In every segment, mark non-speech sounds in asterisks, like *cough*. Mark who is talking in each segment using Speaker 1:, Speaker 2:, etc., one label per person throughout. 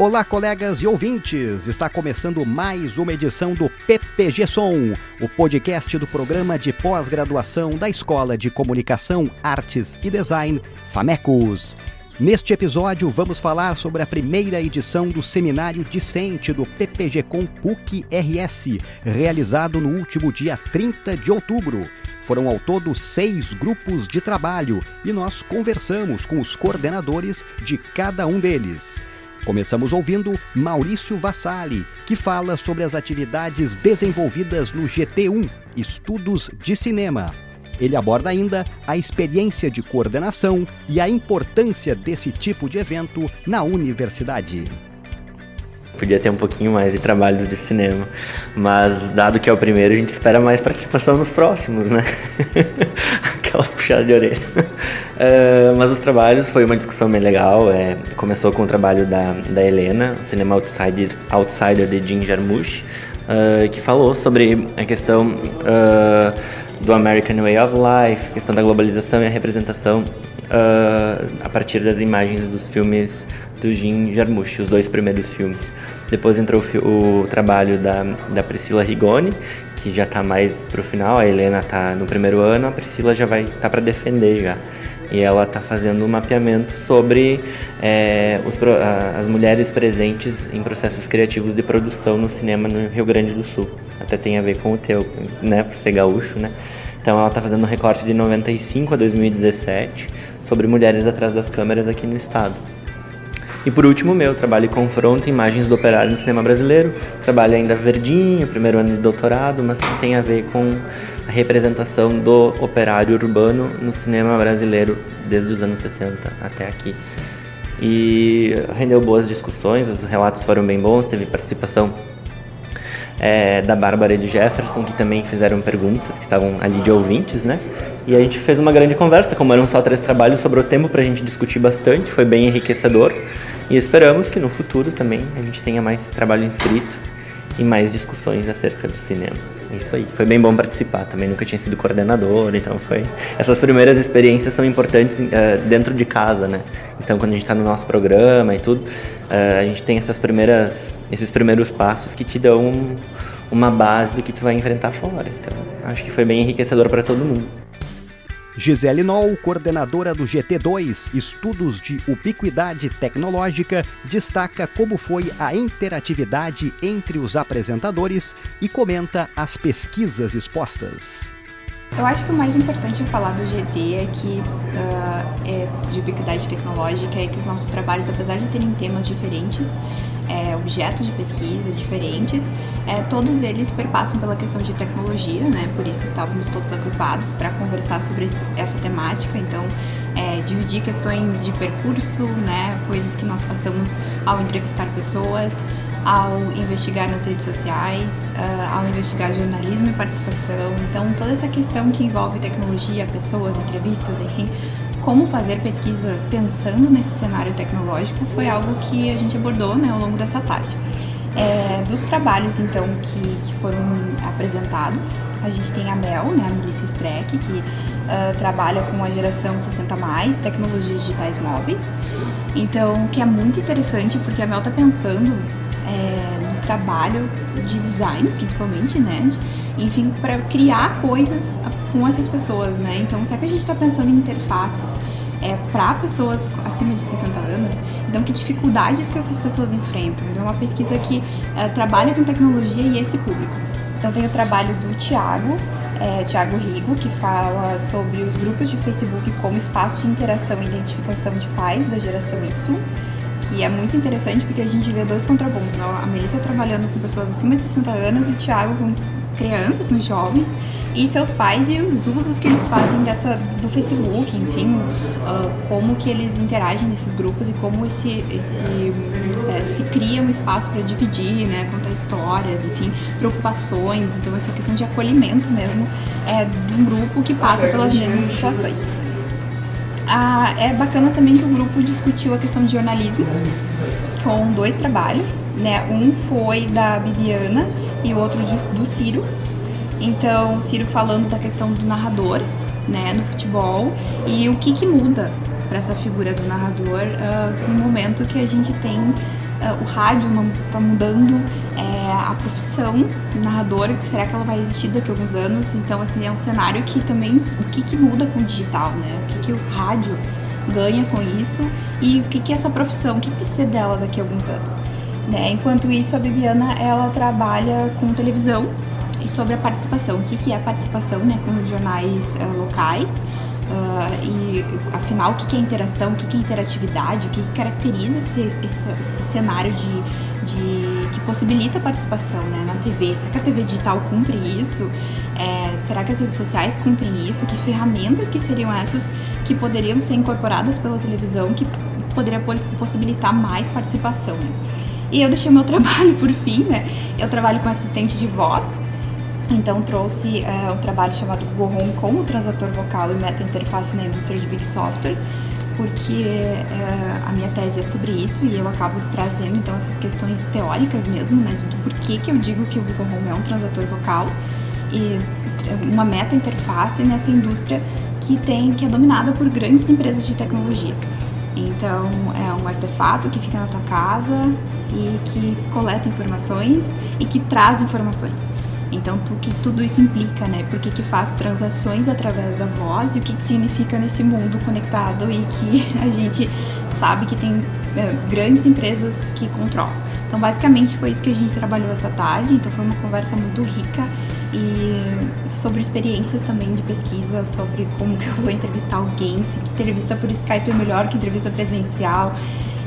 Speaker 1: Olá, colegas e ouvintes! Está começando mais uma edição do PPG Som, o podcast do programa de pós-graduação da Escola de Comunicação, Artes e Design, FAMECOS. Neste episódio, vamos falar sobre a primeira edição do seminário discente do PPG Com PUC RS, realizado no último dia 30 de outubro. Foram ao todo seis grupos de trabalho e nós conversamos com os coordenadores de cada um deles. Começamos ouvindo Maurício Vassali, que fala sobre as atividades desenvolvidas no GT1, Estudos de Cinema. Ele aborda ainda a experiência de coordenação e a importância desse tipo de evento na universidade.
Speaker 2: Podia ter um pouquinho mais de trabalhos de cinema, mas dado que é o primeiro, a gente espera mais participação nos próximos, né? *laughs* Aquela puxada de orelha. Uh, mas os trabalhos foi uma discussão bem legal. É, começou com o trabalho da, da Helena, cinema Outsider, Outsider de Jim Jarmusch, uh, que falou sobre a questão uh, do American Way of Life, questão da globalização e a representação a partir das imagens dos filmes do Jim Jarmusch, os dois primeiros filmes. Depois entrou o, o trabalho da, da Priscila Rigoni, que já está mais pro final, a Helena está no primeiro ano, a Priscila já vai tá para defender já e ela está fazendo um mapeamento sobre é, os, as mulheres presentes em processos criativos de produção no cinema no Rio Grande do Sul. Até tem a ver com o teu, né, por ser gaúcho, né? Então ela está fazendo um recorte de 95 a 2017 sobre mulheres atrás das câmeras aqui no estado. E por último, meu trabalho confronta imagens do operário no cinema brasileiro. Trabalho ainda verdinho, primeiro ano de doutorado, mas que tem a ver com a representação do operário urbano no cinema brasileiro desde os anos 60 até aqui. E rendeu boas discussões, os relatos foram bem bons, teve participação é, da Bárbara e de Jefferson, que também fizeram perguntas, que estavam ali de ouvintes, né? E a gente fez uma grande conversa, como eram só três trabalhos, sobrou tempo para a gente discutir bastante, foi bem enriquecedor. E esperamos que no futuro também a gente tenha mais trabalho inscrito e mais discussões acerca do cinema. É isso aí. Foi bem bom participar. Também nunca tinha sido coordenador, então foi. Essas primeiras experiências são importantes uh, dentro de casa, né? Então quando a gente está no nosso programa e tudo, uh, a gente tem essas primeiras, esses primeiros passos que te dão um, uma base do que tu vai enfrentar fora. Então acho que foi bem enriquecedor para todo mundo.
Speaker 1: Gisele Noll, coordenadora do GT2 Estudos de Ubiquidade Tecnológica, destaca como foi a interatividade entre os apresentadores e comenta as pesquisas expostas.
Speaker 3: Eu acho que o mais importante a falar do GT é que uh, é de ubiquidade tecnológica é que os nossos trabalhos, apesar de terem temas diferentes, é, objetos de pesquisa diferentes, é, todos eles perpassam pela questão de tecnologia, né? Por isso estávamos todos agrupados para conversar sobre essa temática. Então, é, dividir questões de percurso, né? Coisas que nós passamos ao entrevistar pessoas, ao investigar nas redes sociais, uh, ao investigar jornalismo e participação. Então, toda essa questão que envolve tecnologia, pessoas, entrevistas, enfim, como fazer pesquisa pensando nesse cenário tecnológico foi algo que a gente abordou né, ao longo dessa tarde. É, dos trabalhos, então, que, que foram apresentados, a gente tem a Mel, né, a Melissa Streck, que uh, trabalha com a geração 60+, tecnologias digitais móveis. Então, que é muito interessante, porque a Mel está pensando é, no trabalho de design, principalmente, né, de, enfim, para criar coisas com essas pessoas, né. Então, será que a gente está pensando em interfaces é, para pessoas acima de 60 anos, então que dificuldades que essas pessoas enfrentam. Então, é uma pesquisa que é, trabalha com tecnologia e esse público. Então, tem o trabalho do Tiago, é, Tiago Rigo, que fala sobre os grupos de Facebook como espaço de interação e identificação de pais da geração Y, que é muito interessante porque a gente vê dois contrapontos. A Melissa trabalhando com pessoas acima de 60 anos e o Tiago com crianças, nos jovens, e seus pais e os usos que eles fazem dessa do Facebook, enfim, uh, como que eles interagem nesses grupos e como esse, esse é, se cria um espaço para dividir, né, contar histórias, enfim, preocupações, então essa questão de acolhimento mesmo é de um grupo que passa pelas mesmas situações. Ah, é bacana também que o grupo discutiu a questão de jornalismo com dois trabalhos, né? Um foi da Bibiana e o outro do Ciro, então, Ciro falando da questão do narrador, né, no futebol, e o que, que muda para essa figura do narrador uh, no momento que a gente tem uh, o rádio está mudando é, a profissão narradora, que será que ela vai existir daqui a alguns anos? Então, assim, é um cenário que também, o que, que muda com o digital, né? O que, que o rádio ganha com isso e o que, que essa profissão, o que, que ser dela daqui a alguns anos? Né? Enquanto isso, a Bibiana, ela trabalha com televisão e sobre a participação. O que, que é a participação, né? Com jornais uh, locais, Uh, e afinal, o que é interação, o que é interatividade, o que caracteriza esse, esse, esse cenário de, de, que possibilita a participação né, na TV? Será que a TV digital cumpre isso? É, será que as redes sociais cumprem isso? Que ferramentas que seriam essas que poderiam ser incorporadas pela televisão que poderia possibilitar mais participação? Né? E eu deixei o meu *laughs* trabalho por fim, né? Eu trabalho com assistente de voz então trouxe uh, um trabalho chamado Google Home como transator vocal e meta-interface na indústria de Big Software, porque uh, a minha tese é sobre isso e eu acabo trazendo então essas questões teóricas mesmo, né, do porquê que eu digo que o Google Home é um transator vocal e uma meta-interface nessa indústria que tem que é dominada por grandes empresas de tecnologia. Então é um artefato que fica na tua casa e que coleta informações e que traz informações. Então, o que tudo isso implica, né? Por que, que faz transações através da voz e o que, que significa nesse mundo conectado e que *laughs* a gente sabe que tem é, grandes empresas que controlam. Então, basicamente, foi isso que a gente trabalhou essa tarde. Então, foi uma conversa muito rica e sobre experiências também de pesquisa, sobre como que eu vou entrevistar alguém, se entrevista por Skype é melhor que entrevista presencial.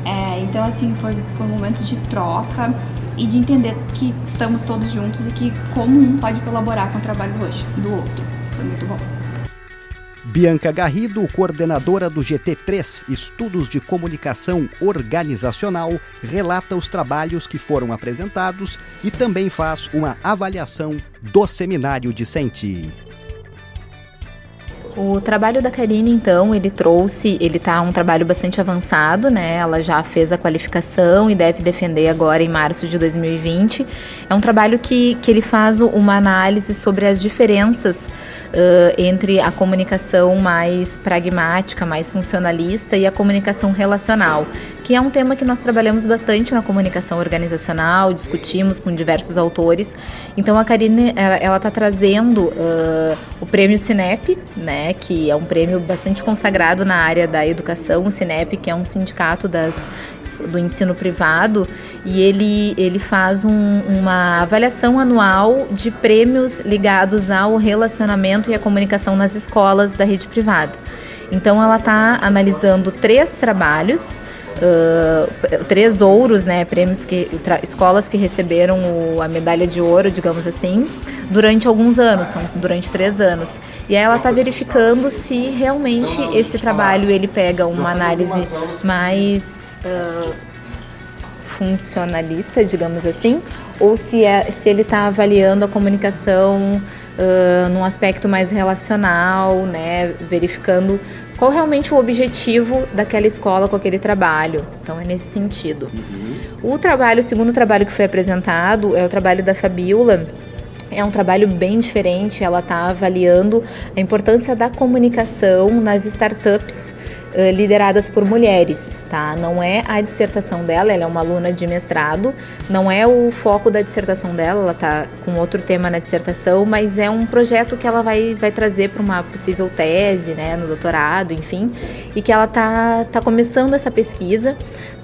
Speaker 3: É, então, assim, foi, foi um momento de troca e de entender que estamos todos juntos e que como um pode colaborar com o trabalho hoje do outro. Foi muito bom.
Speaker 1: Bianca Garrido, coordenadora do GT3 Estudos de Comunicação Organizacional, relata os trabalhos que foram apresentados e também faz uma avaliação do seminário discente.
Speaker 4: O trabalho da Karine, então, ele trouxe, ele tá um trabalho bastante avançado, né? Ela já fez a qualificação e deve defender agora em março de 2020. É um trabalho que, que ele faz uma análise sobre as diferenças uh, entre a comunicação mais pragmática, mais funcionalista e a comunicação relacional, que é um tema que nós trabalhamos bastante na comunicação organizacional, discutimos com diversos autores. Então a Karine ela está trazendo uh, o prêmio Cinep, né, que é um prêmio bastante consagrado na área da educação, o Cinep, que é um sindicato das, do ensino privado, e ele, ele faz um, uma avaliação anual de prêmios ligados ao relacionamento e a comunicação nas escolas da rede privada. Então, ela está analisando três trabalhos, uh, três ouros, né, prêmios que escolas que receberam o, a medalha de ouro, digamos assim, durante alguns anos, são durante três anos. E aí ela está verificando se realmente esse trabalho ele pega uma análise mais uh, funcionalista, digamos assim, ou se, é, se ele está avaliando a comunicação uh, num aspecto mais relacional, né, verificando qual realmente o objetivo daquela escola com aquele trabalho. Então é nesse sentido. Uhum. O trabalho, o segundo trabalho que foi apresentado é o trabalho da Fabiola. É um trabalho bem diferente, ela está avaliando a importância da comunicação nas startups lideradas por mulheres, tá? Não é a dissertação dela, ela é uma aluna de mestrado, não é o foco da dissertação dela, ela tá com outro tema na dissertação, mas é um projeto que ela vai, vai trazer para uma possível tese, né, no doutorado, enfim, e que ela tá, tá começando essa pesquisa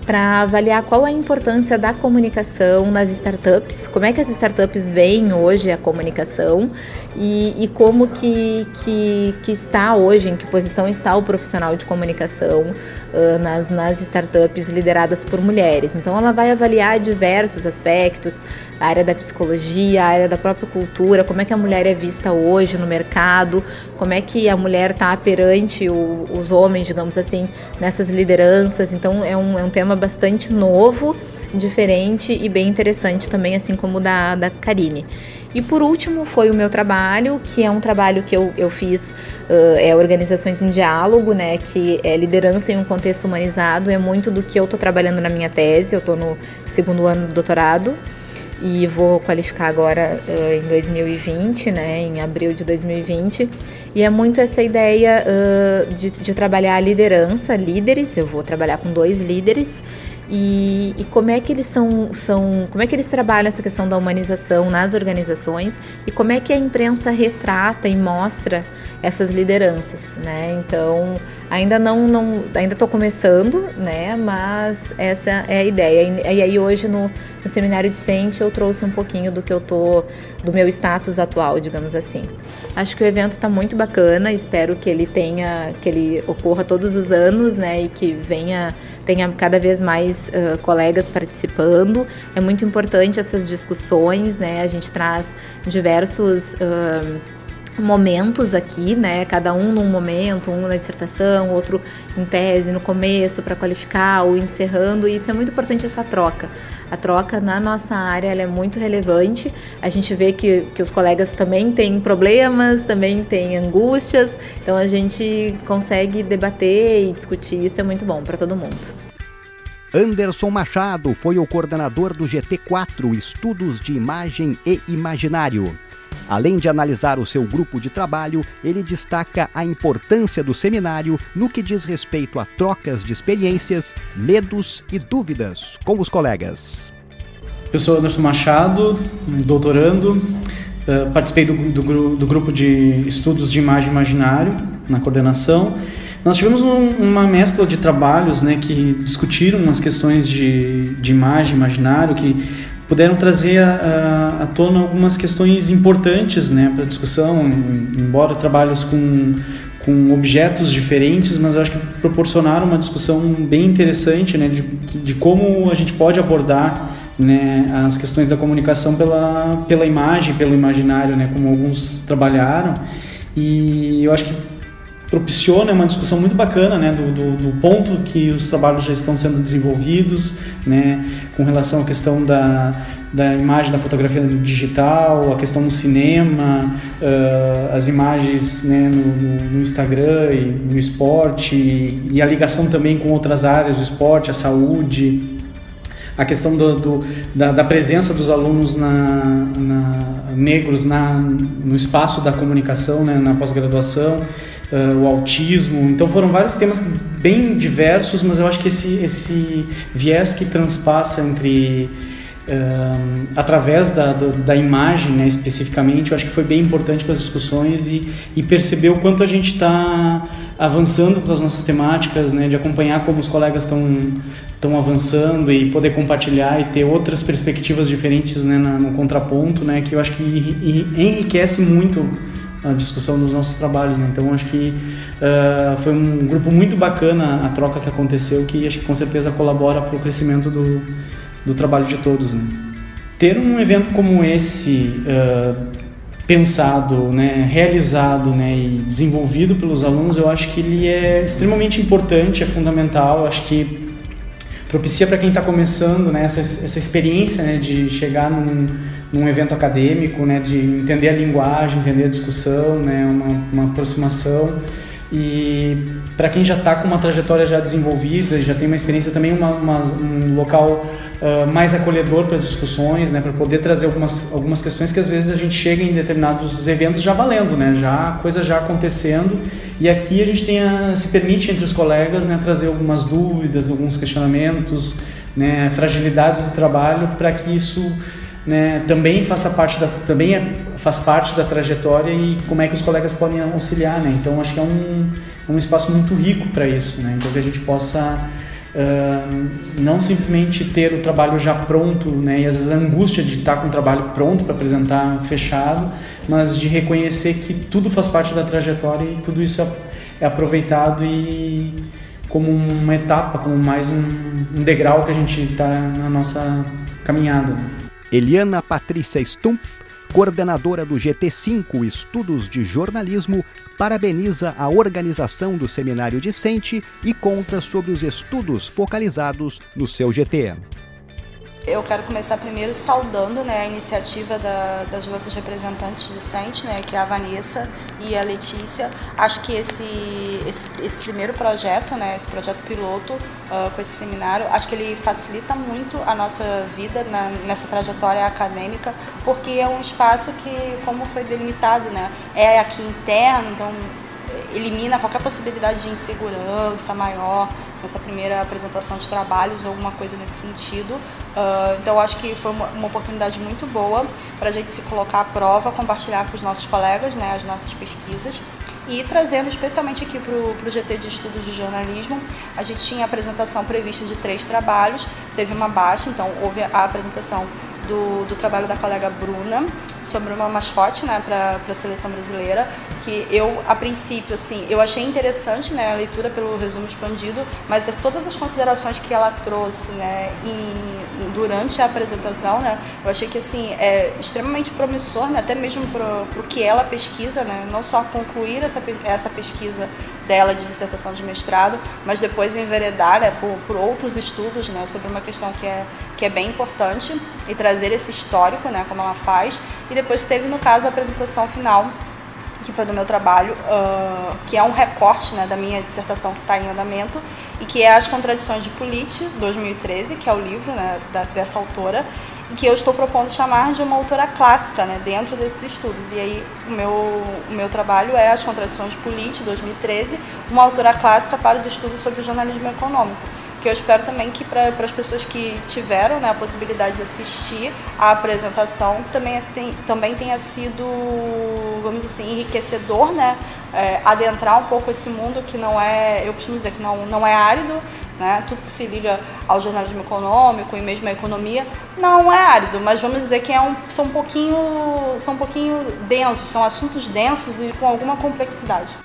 Speaker 4: para avaliar qual a importância da comunicação nas startups, como é que as startups veem hoje a comunicação e, e como que, que, que, está hoje, em que posição está o profissional de comunicação uh, nas, nas startups lideradas por mulheres. Então ela vai avaliar diversos aspectos, a área da psicologia, a área da própria cultura, como é que a mulher é vista hoje no mercado, como é que a mulher está perante o, os homens, digamos assim, nessas lideranças. Então é um, é um tema bastante novo, diferente e bem interessante também, assim como o da, da Karine. E por último foi o meu trabalho, que é um trabalho que eu, eu fiz, uh, é Organizações em Diálogo, né, que é liderança em um contexto humanizado, é muito do que eu estou trabalhando na minha tese, eu estou no segundo ano do doutorado e vou qualificar agora uh, em 2020, né, em abril de 2020. E é muito essa ideia uh, de, de, trabalhar a liderança, líderes. Eu vou trabalhar com dois líderes e, e, como é que eles são, são, como é que eles trabalham essa questão da humanização nas organizações e como é que a imprensa retrata e mostra essas lideranças, né? Então ainda não, não ainda estou começando, né? Mas essa é a ideia. E, aí hoje no, no seminário discente eu trouxe um pouquinho do que eu tô, do meu status atual, digamos assim. Acho que o evento está muito bacana. Espero que ele tenha, que ele ocorra todos os anos, né? E que venha, tenha cada vez mais uh, colegas participando. É muito importante essas discussões, né? A gente traz diversos uh, momentos aqui, né? Cada um num momento, um na dissertação, outro em tese no começo para qualificar ou encerrando. E isso é muito importante essa troca. A troca na nossa área é muito relevante. A gente vê que, que os colegas também têm problemas, também têm angústias. Então a gente consegue debater e discutir. Isso é muito bom para todo mundo.
Speaker 1: Anderson Machado foi o coordenador do GT4 Estudos de Imagem e Imaginário. Além de analisar o seu grupo de trabalho, ele destaca a importância do seminário no que diz respeito a trocas de experiências, medos e dúvidas com os colegas.
Speaker 5: Eu sou Anderson Machado, doutorando, eh, participei do, do, do grupo de estudos de imagem imaginário na coordenação. Nós tivemos um, uma mescla de trabalhos né, que discutiram as questões de, de imagem, imaginário, que puderam trazer à tona algumas questões importantes né, para discussão, embora trabalhos com, com objetos diferentes, mas eu acho que proporcionaram uma discussão bem interessante né, de, de como a gente pode abordar né, as questões da comunicação pela, pela imagem, pelo imaginário, né, como alguns trabalharam. E eu acho que propiciou né, uma discussão muito bacana né, do, do, do, ponto que os trabalhos já estão sendo desenvolvidos né, com relação à questão da, da imagem da fotografia digital, a questão do cinema, uh, as imagens né, no, no, Instagram e no esporte e, e, a ligação também com outras áreas do esporte, a saúde, a questão do, do da, da, presença dos alunos na, na, negros na, no espaço da comunicação, né, na pós-graduação uh, o autismo. Então foram vários temas bem diversos, mas eu acho que esse, esse viés que transpassa entre Uh, através da, da, da imagem né, especificamente, eu acho que foi bem importante para as discussões e, e perceber o quanto a gente está avançando com as nossas temáticas, né, de acompanhar como os colegas estão avançando e poder compartilhar e ter outras perspectivas diferentes né, na, no contraponto, né, que eu acho que enriquece muito a discussão dos nossos trabalhos, né? Então acho que uh, foi um grupo muito bacana a troca que aconteceu, que acho que com certeza colabora para o crescimento do, do trabalho de todos. Né? Ter um evento como esse uh, pensado, né, realizado, né, e desenvolvido pelos alunos, eu acho que ele é extremamente importante, é fundamental. Acho que propicia para quem está começando, né, essa, essa experiência, né, de chegar num num evento acadêmico, né, de entender a linguagem, entender a discussão, né, uma, uma aproximação. E para quem já está com uma trajetória já desenvolvida, já tem uma experiência também, uma, uma, um local uh, mais acolhedor para as discussões, né, para poder trazer algumas, algumas questões que às vezes a gente chega em determinados eventos já valendo, né, já coisa já acontecendo. E aqui a gente tem a, se permite entre os colegas né, trazer algumas dúvidas, alguns questionamentos, né, fragilidades do trabalho para que isso né, também faça parte da também é, faz parte da trajetória e como é que os colegas podem auxiliar, né? Então acho que é um, é um espaço muito rico para isso, né? Então que a gente possa uh, não simplesmente ter o trabalho já pronto, né? E às vezes a angústia de estar com o trabalho pronto para apresentar fechado, mas de reconhecer que tudo faz parte da trajetória e tudo isso é, é aproveitado e como uma etapa, como mais um, um degrau que a gente está na nossa caminhada.
Speaker 1: Eliana Patrícia Stumpf, coordenadora do GT5 Estudos de Jornalismo, parabeniza a organização do seminário discente e conta sobre os estudos focalizados no seu GT.
Speaker 6: Eu quero começar primeiro saudando né, a iniciativa da, das nossas representantes discentes, né, que é a Vanessa e a Letícia. Acho que esse, esse, esse primeiro projeto, né, esse projeto piloto uh, com esse seminário, acho que ele facilita muito a nossa vida na, nessa trajetória acadêmica, porque é um espaço que, como foi delimitado, né, é aqui interno, então elimina qualquer possibilidade de insegurança maior nessa primeira apresentação de trabalhos ou alguma coisa nesse sentido. Uh, então, acho que foi uma, uma oportunidade muito boa para a gente se colocar à prova, compartilhar com os nossos colegas né, as nossas pesquisas. E trazendo especialmente aqui para o GT de Estudos de Jornalismo, a gente tinha a apresentação prevista de três trabalhos, teve uma baixa, então houve a apresentação do, do trabalho da colega Bruna sobre uma mascote né, para a seleção brasileira, que eu, a princípio, assim, eu achei interessante né, a leitura pelo resumo expandido, mas todas as considerações que ela trouxe né, em, durante a apresentação, né, eu achei que assim, é extremamente promissor, né, até mesmo para o que ela pesquisa, né, não só concluir essa, essa pesquisa dela de dissertação de mestrado, mas depois enveredar né, por, por outros estudos né, sobre uma questão que é, que é bem importante e trazer esse histórico, né, como ela faz, e depois teve, no caso, a apresentação final, que foi do meu trabalho, uh, que é um recorte né, da minha dissertação que está em andamento, e que é As Contradições de Polite, 2013, que é o livro né, da, dessa autora, e que eu estou propondo chamar de uma autora clássica né, dentro desses estudos. E aí o meu, o meu trabalho é As Contradições de Polite, 2013, uma autora clássica para os estudos sobre o jornalismo econômico que eu espero também que para as pessoas que tiveram né, a possibilidade de assistir a apresentação também, tem, também tenha sido, vamos assim, enriquecedor, né? É, adentrar um pouco esse mundo que não é, eu costumo dizer que não, não é árido, né? Tudo que se liga ao jornalismo econômico e mesmo à economia não é árido, mas vamos dizer que é um, são um pouquinho são um pouquinho densos, são assuntos densos e com alguma complexidade.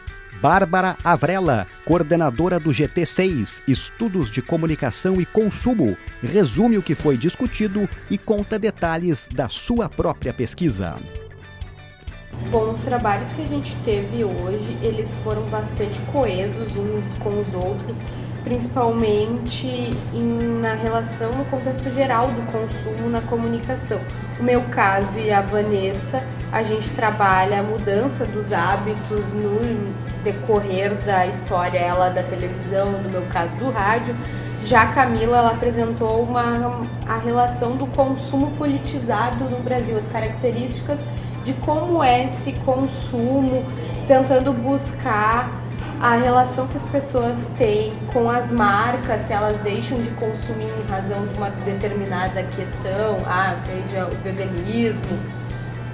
Speaker 1: Bárbara Avrela, coordenadora do GT6, Estudos de Comunicação e Consumo, resume o que foi discutido e conta detalhes da sua própria pesquisa.
Speaker 7: Bom, os trabalhos que a gente teve hoje, eles foram bastante coesos uns com os outros, principalmente em, na relação no contexto geral do consumo na comunicação. O meu caso e a Vanessa, a gente trabalha a mudança dos hábitos no decorrer da história, ela da televisão, no meu caso do rádio. Já a Camila ela apresentou uma, a relação do consumo politizado no Brasil, as características de como é esse consumo, tentando buscar a relação que as pessoas têm com as marcas, se elas deixam de consumir em razão de uma determinada questão, ah, seja o veganismo,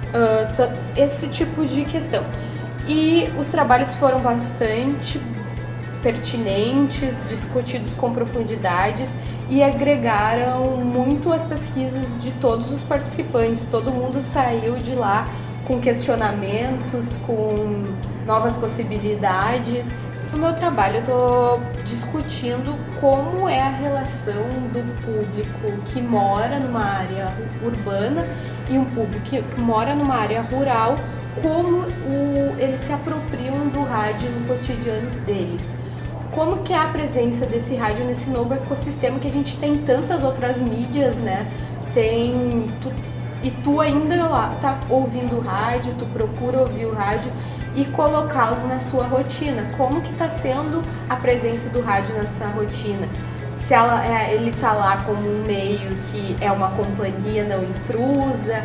Speaker 7: uh, esse tipo de questão. E os trabalhos foram bastante pertinentes, discutidos com profundidades e agregaram muito as pesquisas de todos os participantes. Todo mundo saiu de lá com questionamentos, com novas possibilidades. No meu trabalho, eu estou discutindo como é a relação do público que mora numa área urbana e um público que mora numa área rural como o, eles se apropriam do rádio no cotidiano deles. Como que é a presença desse rádio nesse novo ecossistema que a gente tem tantas outras mídias, né? Tem e tu ainda lá tá ouvindo o rádio, tu procura ouvir o rádio e colocá-lo na sua rotina. Como que está sendo a presença do rádio nessa rotina? Se ela, é, ele está lá como um meio que é uma companhia não intrusa,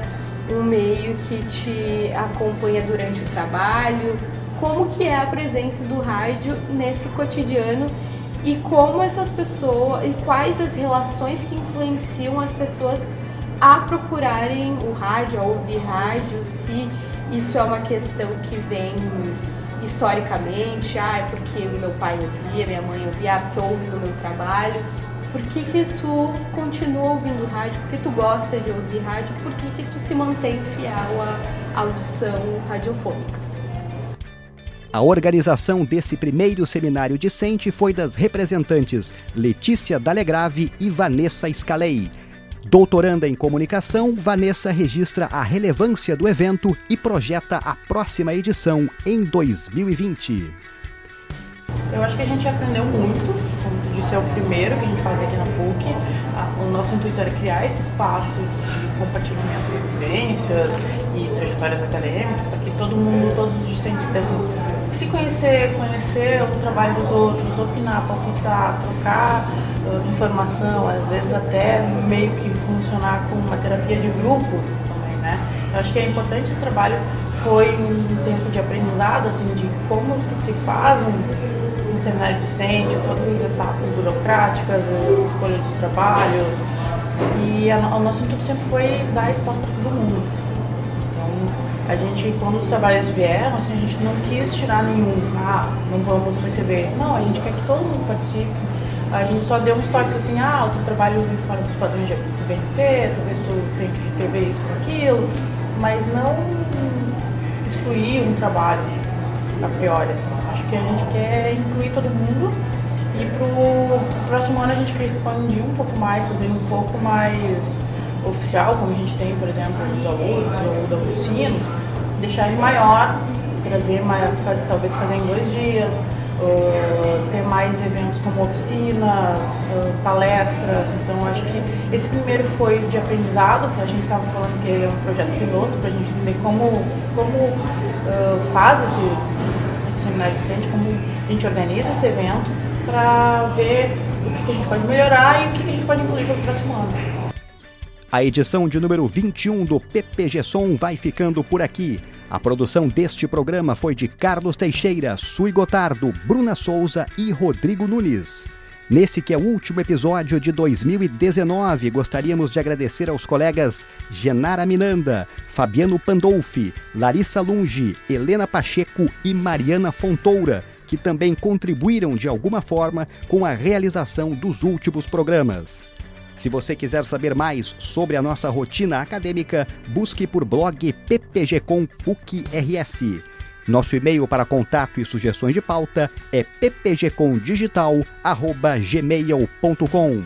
Speaker 7: um meio que te acompanha durante o trabalho, como que é a presença do rádio nesse cotidiano e como essas pessoas e quais as relações que influenciam as pessoas a procurarem o rádio, a ouvir rádio, se isso é uma questão que vem historicamente, ah, é porque meu pai ouvia, minha mãe ouvia, ah, porque eu ouvo no meu trabalho por que, que tu continua ouvindo rádio, por que tu gosta de ouvir rádio, por que, que tu se mantém fiel à audição radiofônica.
Speaker 1: A organização desse primeiro seminário discente foi das representantes Letícia Dalegrave e Vanessa Scalei. Doutoranda em comunicação, Vanessa registra a relevância do evento e projeta a próxima edição em 2020.
Speaker 8: Eu acho que a gente aprendeu muito, disse, é o primeiro que a gente faz aqui na PUC. O nosso intuito era criar esse espaço de compartilhamento de vivências e trajetórias acadêmicas para que todo mundo, todos os discentes pudessem se conhecer, conhecer o trabalho dos outros, opinar, palpitar, trocar informação, às vezes até meio que funcionar como uma terapia de grupo também, né? Eu acho que é importante esse trabalho foi um tempo de aprendizado, assim, de como que se faz um, um seminário discente, todas as etapas burocráticas, a escolha dos trabalhos. E a, o nosso intuito sempre foi dar espaço para todo mundo. Então, a gente, quando os trabalhos vieram, assim, a gente não quis tirar nenhum, ah, não vamos receber. Não, a gente quer que todo mundo participe. A gente só deu uns toques assim, ah, o teu trabalho vem fora dos padrões de BNP, talvez tu tenha que escrever isso ou aquilo, mas não excluir um trabalho a priori. Assim. Acho que a gente quer incluir todo mundo e pro próximo ano a gente quer expandir um pouco mais, fazer um pouco mais oficial, como a gente tem, por exemplo, da URGS ou da Unicinos, deixar ele maior, trazer mais, talvez fazer em dois dias, uh, ter mais eventos como oficinas, uh, palestras. Então acho que esse primeiro foi de aprendizado, a gente estava falando que é um projeto piloto para a gente entender como, como uh, faz esse, esse seminário docente, como a gente organiza esse evento para ver o que, que, a gente pode melhorar e o que, que a gente pode incluir para o próximo ano.
Speaker 1: A edição de número 21 do PPG Som vai ficando por aqui. A produção deste programa foi de Carlos Teixeira, Sui Gotardo, Bruna Souza e Rodrigo Nunes. Nesse que é o último episódio de 2019, gostaríamos de agradecer aos colegas Genara Minanda, Fabiano Pandolfi, Larissa Lunge, Helena Pacheco e Mariana Fontoura, que também contribuíram de alguma forma com a realização dos últimos programas. Se você quiser saber mais sobre a nossa rotina acadêmica, busque por blog ppgcom PUC-RS. Nosso e-mail para contato e sugestões de pauta é ppgcomdigital@gmail.com.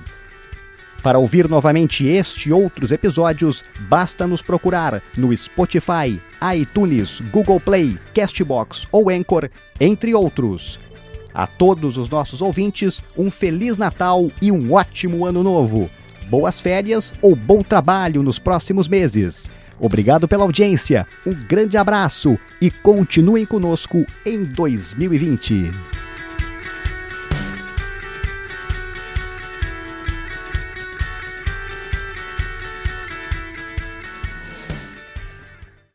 Speaker 1: Para ouvir novamente este e outros episódios, basta nos procurar no Spotify, iTunes, Google Play, Castbox ou Anchor, entre outros. A todos os nossos ouvintes, um Feliz Natal e um ótimo Ano Novo boas férias ou bom trabalho nos próximos meses. Obrigado pela audiência, um grande abraço e continuem conosco em 2020.